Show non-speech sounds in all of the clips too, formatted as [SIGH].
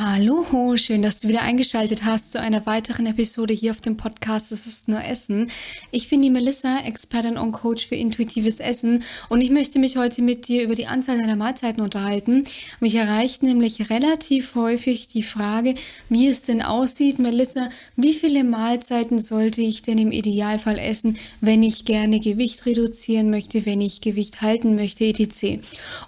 Hallo, schön, dass du wieder eingeschaltet hast zu einer weiteren Episode hier auf dem Podcast Es ist nur Essen. Ich bin die Melissa, Expertin und Coach für intuitives Essen und ich möchte mich heute mit dir über die Anzahl deiner Mahlzeiten unterhalten. Mich erreicht nämlich relativ häufig die Frage, wie es denn aussieht. Melissa, wie viele Mahlzeiten sollte ich denn im Idealfall essen, wenn ich gerne Gewicht reduzieren möchte, wenn ich Gewicht halten möchte, etc.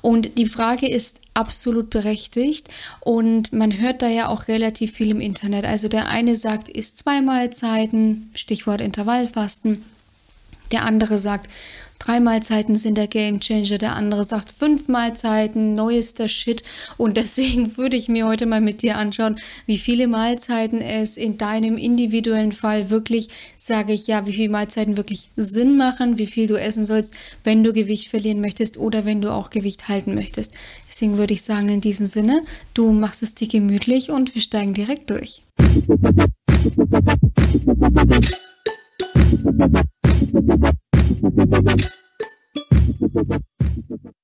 Und die Frage ist absolut berechtigt und man hört da ja auch relativ viel im Internet. Also der eine sagt, isst zwei Mahlzeiten, Stichwort Intervallfasten. Der andere sagt, Drei Mahlzeiten sind der Game Changer, der andere sagt fünf Mahlzeiten, neuester Shit. Und deswegen [LAUGHS] würde ich mir heute mal mit dir anschauen, wie viele Mahlzeiten es in deinem individuellen Fall wirklich, sage ich ja, wie viele Mahlzeiten wirklich Sinn machen, wie viel du essen sollst, wenn du Gewicht verlieren möchtest oder wenn du auch Gewicht halten möchtest. Deswegen würde ich sagen, in diesem Sinne, du machst es dir gemütlich und wir steigen direkt durch.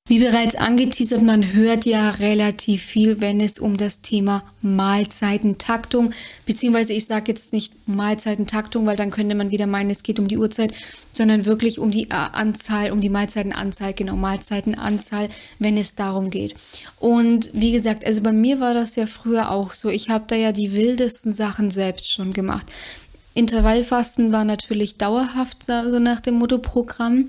Wie bereits angeteasert, man hört ja relativ viel, wenn es um das Thema Mahlzeitentaktung, beziehungsweise ich sage jetzt nicht Mahlzeitentaktung, weil dann könnte man wieder meinen, es geht um die Uhrzeit, sondern wirklich um die Anzahl, um die Mahlzeitenanzahl, genau, Mahlzeitenanzahl, wenn es darum geht. Und wie gesagt, also bei mir war das ja früher auch so. Ich habe da ja die wildesten Sachen selbst schon gemacht. Intervallfasten war natürlich dauerhaft, so nach dem Motto-Programm.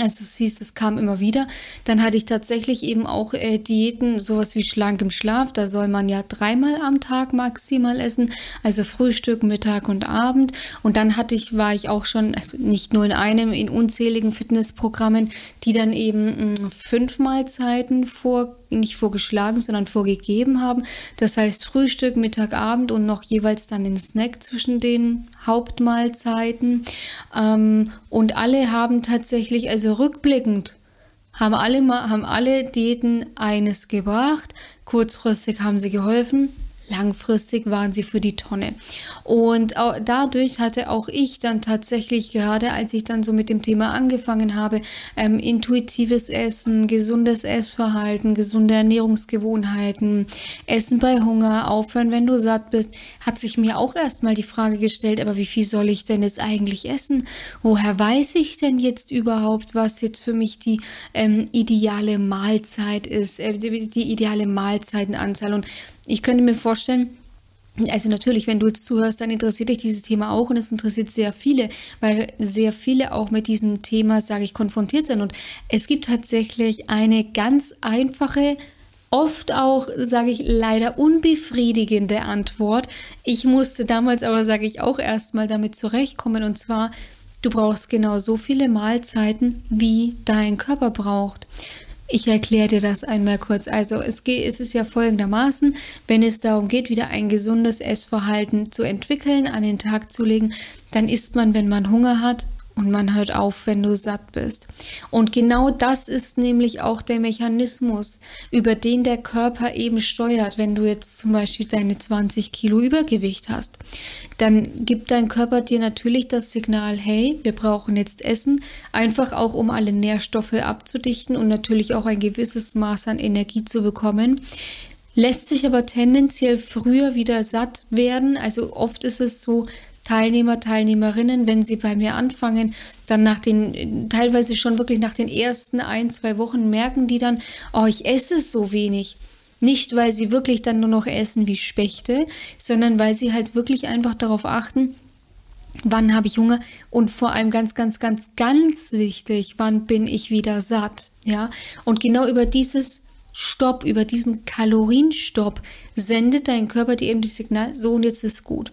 Also es hieß, es kam immer wieder. Dann hatte ich tatsächlich eben auch äh, Diäten, sowas wie schlank im Schlaf. Da soll man ja dreimal am Tag maximal essen, also Frühstück, Mittag und Abend. Und dann hatte ich, war ich auch schon, also nicht nur in einem, in unzähligen Fitnessprogrammen, die dann eben mh, hm, fünf Mahlzeiten vor nicht vorgeschlagen, sondern vorgegeben haben. Das heißt Frühstück, Mittag, Abend und noch jeweils dann den Snack zwischen den Hauptmahlzeiten. Ähm, und alle haben tatsächlich, also rückblickend, haben alle, haben alle Diäten eines gebracht. Kurzfristig haben sie geholfen, langfristig waren sie für die Tonne. Und dadurch hatte auch ich dann tatsächlich, gerade als ich dann so mit dem Thema angefangen habe, ähm, intuitives Essen, gesundes Essverhalten, gesunde Ernährungsgewohnheiten, Essen bei Hunger, aufhören, wenn du satt bist, hat sich mir auch erstmal die Frage gestellt, aber wie viel soll ich denn jetzt eigentlich essen? Woher weiß ich denn jetzt überhaupt, was jetzt für mich die ähm, ideale Mahlzeit ist, äh, die, die ideale Mahlzeitenanzahl? Und ich könnte mir vorstellen, also natürlich, wenn du jetzt zuhörst, dann interessiert dich dieses Thema auch und es interessiert sehr viele, weil sehr viele auch mit diesem Thema, sage ich, konfrontiert sind. Und es gibt tatsächlich eine ganz einfache, oft auch, sage ich, leider unbefriedigende Antwort. Ich musste damals aber, sage ich, auch erstmal damit zurechtkommen und zwar, du brauchst genau so viele Mahlzeiten, wie dein Körper braucht. Ich erkläre dir das einmal kurz. Also es, geht, es ist ja folgendermaßen, wenn es darum geht, wieder ein gesundes Essverhalten zu entwickeln, an den Tag zu legen, dann isst man, wenn man Hunger hat, und man hört auf, wenn du satt bist. Und genau das ist nämlich auch der Mechanismus, über den der Körper eben steuert. Wenn du jetzt zum Beispiel deine 20 Kilo Übergewicht hast, dann gibt dein Körper dir natürlich das Signal, hey, wir brauchen jetzt Essen, einfach auch um alle Nährstoffe abzudichten und natürlich auch ein gewisses Maß an Energie zu bekommen lässt sich aber tendenziell früher wieder satt werden. Also oft ist es so, Teilnehmer, Teilnehmerinnen, wenn sie bei mir anfangen, dann nach den, teilweise schon wirklich nach den ersten ein, zwei Wochen merken die dann, oh, ich esse so wenig. Nicht, weil sie wirklich dann nur noch essen wie Spechte, sondern weil sie halt wirklich einfach darauf achten, wann habe ich Hunger und vor allem ganz, ganz, ganz, ganz wichtig, wann bin ich wieder satt. Ja, und genau über dieses Stopp, über diesen Kalorienstopp sendet dein Körper dir eben das Signal, so und jetzt ist gut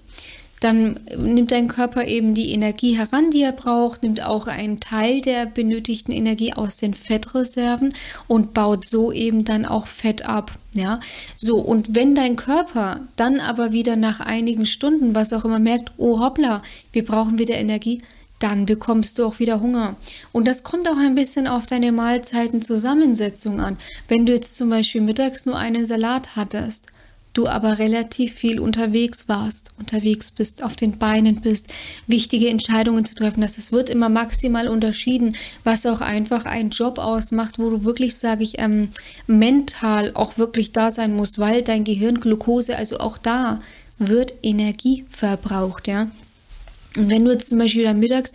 dann nimmt dein Körper eben die Energie heran, die er braucht, nimmt auch einen Teil der benötigten Energie aus den Fettreserven und baut so eben dann auch Fett ab. Ja, so und wenn dein Körper dann aber wieder nach einigen Stunden, was auch immer merkt, oh hoppla, wir brauchen wieder Energie, dann bekommst du auch wieder Hunger. Und das kommt auch ein bisschen auf deine Mahlzeitenzusammensetzung an. Wenn du jetzt zum Beispiel mittags nur einen Salat hattest du aber relativ viel unterwegs warst, unterwegs bist, auf den Beinen bist, wichtige Entscheidungen zu treffen. Das es wird immer maximal unterschieden, was auch einfach einen Job ausmacht, wo du wirklich, sage ich, ähm, mental auch wirklich da sein musst, weil dein Gehirn Glucose, also auch da wird Energie verbraucht, ja. Und wenn du jetzt zum Beispiel dann mittags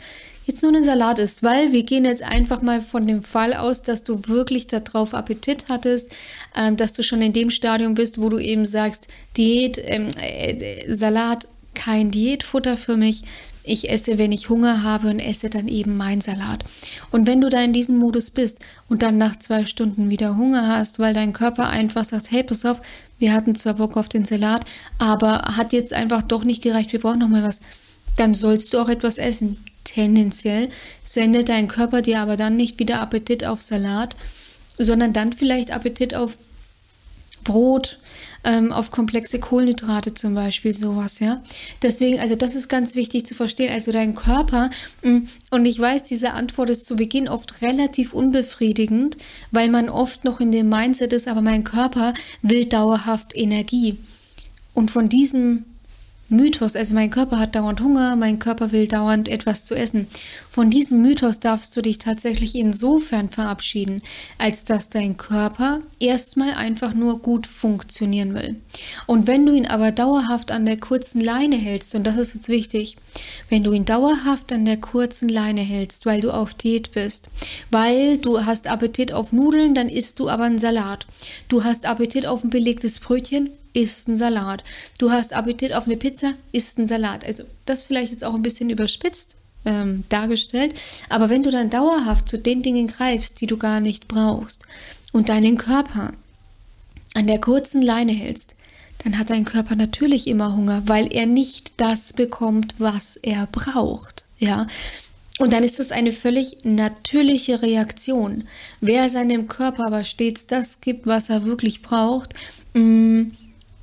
jetzt nur einen Salat isst, weil wir gehen jetzt einfach mal von dem Fall aus, dass du wirklich darauf Appetit hattest, ähm, dass du schon in dem Stadium bist, wo du eben sagst, Diät, ähm, äh, Salat, kein Diätfutter für mich. Ich esse, wenn ich Hunger habe und esse dann eben mein Salat. Und wenn du da in diesem Modus bist und dann nach zwei Stunden wieder Hunger hast, weil dein Körper einfach sagt, hey, pass auf, wir hatten zwar Bock auf den Salat, aber hat jetzt einfach doch nicht gereicht, wir brauchen noch mal was, dann sollst du auch etwas essen. Tendenziell sendet dein Körper dir aber dann nicht wieder Appetit auf Salat, sondern dann vielleicht Appetit auf Brot, ähm, auf komplexe Kohlenhydrate zum Beispiel, sowas, ja. Deswegen, also das ist ganz wichtig zu verstehen. Also dein Körper, mm, und ich weiß, diese Antwort ist zu Beginn oft relativ unbefriedigend, weil man oft noch in dem Mindset ist, aber mein Körper will dauerhaft Energie. Und von diesem Mythos, also mein Körper hat dauernd Hunger, mein Körper will dauernd etwas zu essen. Von diesem Mythos darfst du dich tatsächlich insofern verabschieden, als dass dein Körper erstmal einfach nur gut funktionieren will. Und wenn du ihn aber dauerhaft an der kurzen Leine hältst, und das ist jetzt wichtig, wenn du ihn dauerhaft an der kurzen Leine hältst, weil du auf Diät bist, weil du hast Appetit auf Nudeln, dann isst du aber einen Salat. Du hast Appetit auf ein belegtes Brötchen, isst ein Salat. Du hast Appetit auf eine Pizza, isst ein Salat. Also das vielleicht jetzt auch ein bisschen überspitzt ähm, dargestellt. Aber wenn du dann dauerhaft zu den Dingen greifst, die du gar nicht brauchst und deinen Körper an der kurzen Leine hältst, dann hat dein Körper natürlich immer Hunger, weil er nicht das bekommt, was er braucht. Ja. Und dann ist das eine völlig natürliche Reaktion. Wer seinem Körper aber stets das gibt, was er wirklich braucht, mm,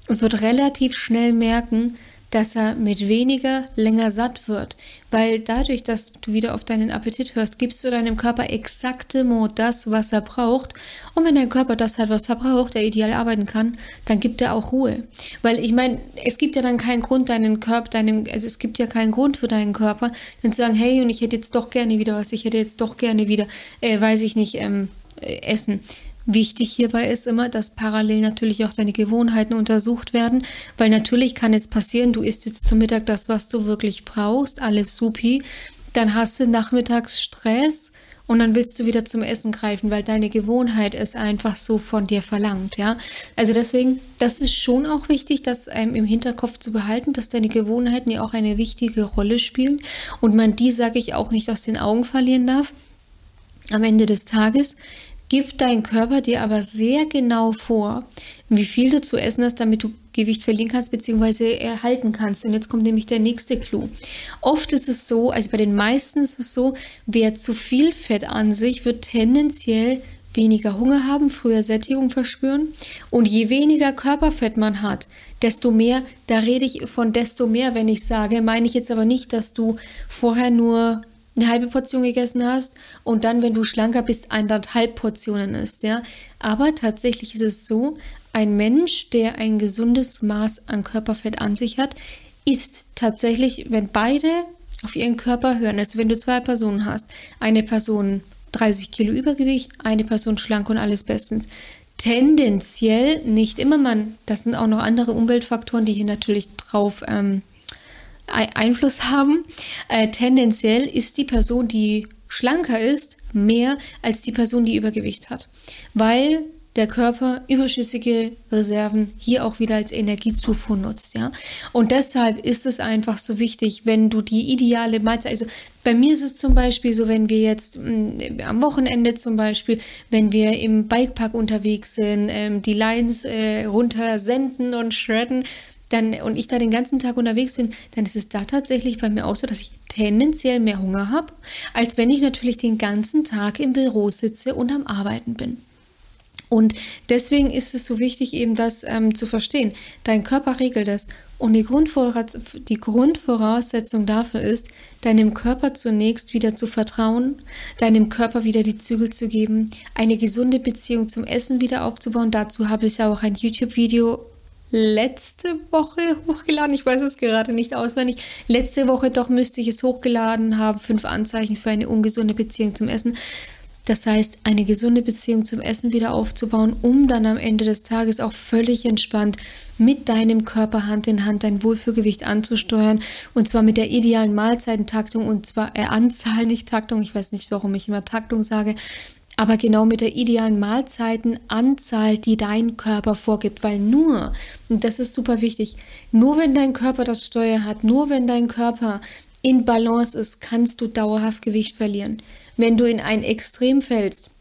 und wird relativ schnell merken, dass er mit weniger länger satt wird. Weil dadurch, dass du wieder auf deinen Appetit hörst, gibst du deinem Körper exakte Mod das, was er braucht. Und wenn dein Körper das hat, was er braucht, der ideal arbeiten kann, dann gibt er auch Ruhe. Weil ich meine, es gibt ja dann keinen Grund, deinen Körper, deinem, also es gibt ja keinen Grund für deinen Körper, dann zu sagen, hey, und ich hätte jetzt doch gerne wieder was, ich hätte jetzt doch gerne wieder, äh, weiß ich nicht, ähm, äh, Essen. Wichtig hierbei ist immer, dass parallel natürlich auch deine Gewohnheiten untersucht werden, weil natürlich kann es passieren, du isst jetzt zum Mittag das, was du wirklich brauchst, alles supi, dann hast du nachmittags Stress und dann willst du wieder zum Essen greifen, weil deine Gewohnheit es einfach so von dir verlangt, ja. Also deswegen, das ist schon auch wichtig, das ähm, im Hinterkopf zu behalten, dass deine Gewohnheiten ja auch eine wichtige Rolle spielen und man die, sage ich, auch nicht aus den Augen verlieren darf. Am Ende des Tages gibt dein Körper dir aber sehr genau vor, wie viel du zu essen hast, damit du Gewicht verlieren kannst bzw. erhalten kannst. Und jetzt kommt nämlich der nächste Clou. Oft ist es so, also bei den meisten ist es so, wer zu viel Fett an sich wird tendenziell weniger Hunger haben, früher Sättigung verspüren. Und je weniger Körperfett man hat, desto mehr, da rede ich von desto mehr, wenn ich sage, meine ich jetzt aber nicht, dass du vorher nur eine halbe Portion gegessen hast und dann, wenn du schlanker bist, eineinhalb Portionen isst, ja. Aber tatsächlich ist es so, ein Mensch, der ein gesundes Maß an Körperfett an sich hat, ist tatsächlich, wenn beide auf ihren Körper hören, also wenn du zwei Personen hast, eine Person 30 Kilo Übergewicht, eine Person schlank und alles bestens, tendenziell nicht immer man, das sind auch noch andere Umweltfaktoren, die hier natürlich drauf ähm, Einfluss haben. Äh, tendenziell ist die Person, die schlanker ist, mehr als die Person, die Übergewicht hat, weil der Körper überschüssige Reserven hier auch wieder als Energiezufuhr nutzt, ja. Und deshalb ist es einfach so wichtig, wenn du die ideale Mahlzeit, also bei mir ist es zum Beispiel so, wenn wir jetzt mh, mm, am Wochenende zum Beispiel, wenn wir im Bikepark unterwegs sind, ähm, die Lines äh, runter senden und shredden, dann, und ich da den ganzen Tag unterwegs bin, dann ist es da tatsächlich bei mir auch so, dass ich tendenziell mehr Hunger habe, als wenn ich natürlich den ganzen Tag im Büro sitze und am Arbeiten bin. Und deswegen ist es so wichtig, eben das ähm, zu verstehen. Dein Körper regelt es. Und die, Grundvoraus die Grundvoraussetzung dafür ist, deinem Körper zunächst wieder zu vertrauen, deinem Körper wieder die Zügel zu geben, eine gesunde Beziehung zum Essen wieder aufzubauen. Dazu habe ich auch ein YouTube-Video letzte Woche hochgeladen. Ich weiß es gerade nicht auswendig. Letzte Woche doch müsste ich es hochgeladen haben. Fünf Anzeichen für eine ungesunde Beziehung zum Essen. Das heißt, eine gesunde Beziehung zum Essen wieder aufzubauen, um dann am Ende des Tages auch völlig entspannt mit deinem Körper Hand in Hand dein Wohlfühlgewicht anzusteuern. Und zwar mit der idealen Mahlzeitentaktung und zwar äh, Anzahl, nicht Taktung. Ich weiß nicht, warum ich immer Taktung sage aber genau mit der idealen Mahlzeitenanzahl, die dein Körper vorgibt, weil nur, und das ist super wichtig, nur wenn dein Körper das Steuer hat, nur wenn dein Körper in Balance ist, kannst du dauerhaft Gewicht verlieren. Wenn du in ein Extrem fällst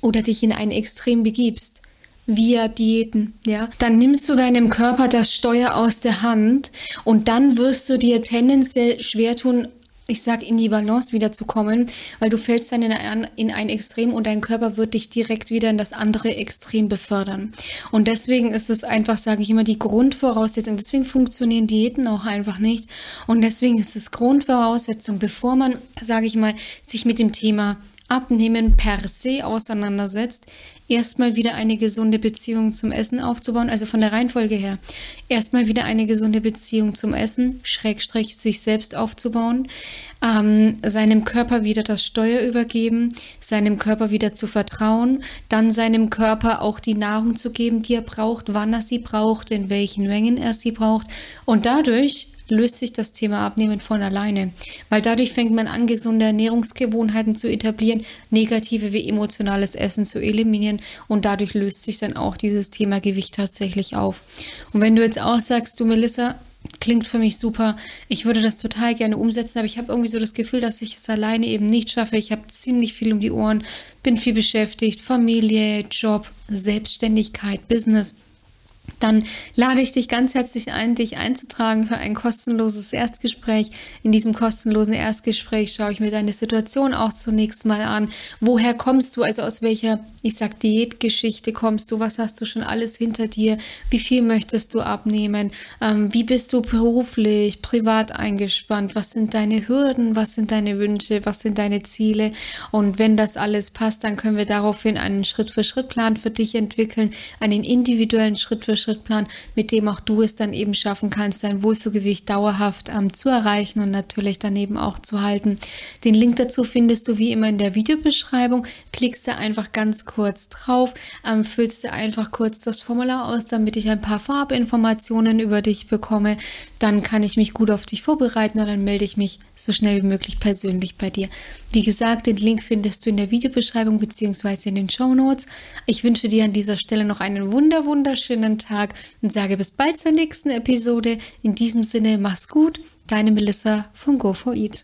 oder dich in ein Extrem begibst, via Diäten, ja, dann nimmst du deinem Körper das Steuer aus der Hand und dann wirst du dir tendenziell schwer tun, ich sag, in die Balance wieder zu kommen, weil du fällst dann in ein, in ein Extrem und dein Körper wird dich direkt wieder in das andere Extrem befördern. Und deswegen ist es einfach, sage ich immer, die Grundvoraussetzung. Deswegen funktionieren Diäten auch einfach nicht. Und deswegen ist es Grundvoraussetzung, bevor man, sage ich mal, sich mit dem Thema Abnehmen per se auseinandersetzt, erstmal wieder eine gesunde Beziehung zum Essen aufzubauen, also von der Reihenfolge her. Erstmal wieder eine gesunde Beziehung zum Essen, Schrägstrich sich selbst aufzubauen, ähm, seinem Körper wieder das Steuer übergeben, seinem Körper wieder zu vertrauen, dann seinem Körper auch die Nahrung zu geben, die er braucht, wann er sie braucht, in welchen Mengen er sie braucht und dadurch löst sich das Thema Abnehmen von alleine, weil dadurch fängt man an, gesunde Ernährungsgewohnheiten zu etablieren, negative wie emotionales Essen zu eliminieren und dadurch löst sich dann auch dieses Thema Gewicht tatsächlich auf. Und wenn du jetzt auch sagst, du Melissa, klingt für mich super. Ich würde das total gerne umsetzen, aber ich habe irgendwie so das Gefühl, dass ich es alleine eben nicht schaffe. Ich habe ziemlich viel um die Ohren, bin viel beschäftigt, Familie, Job, Selbstständigkeit, Business dann lade ich dich ganz herzlich ein, dich einzutragen für ein kostenloses Erstgespräch. In diesem kostenlosen Erstgespräch schaue ich mir deine Situation auch zunächst mal an. Woher kommst du? Also aus welcher, ich sag Diätgeschichte kommst du? Was hast du schon alles hinter dir? Wie viel möchtest du abnehmen? Ähm, wie bist du beruflich, privat eingespannt? Was sind deine Hürden? Was sind deine Wünsche? Was sind deine Ziele? Und wenn das alles passt, dann können wir daraufhin einen Schritt-für-Schritt-Plan für dich entwickeln, einen individuellen Schritt-für-Schritt Schrittplan, mit dem auch du es dann eben schaffen kannst, dein Wohlfühlgewicht dauerhaft ähm, zu erreichen und natürlich daneben auch zu halten. Den Link dazu findest du wie immer in der Videobeschreibung. Klickst du einfach ganz kurz drauf, ähm, füllst du einfach kurz das Formular aus, damit ich ein paar Farbinformationen über dich bekomme. Dann kann ich mich gut auf dich vorbereiten und dann melde ich mich so schnell wie möglich persönlich bei dir. Wie gesagt, den Link findest du in der Videobeschreibung bzw. in den Show Notes. Ich wünsche dir an dieser Stelle noch einen wunder wunderschönen Tag und sage bis bald zur nächsten Episode. In diesem Sinne, mach's gut, deine Melissa von Go4Eat.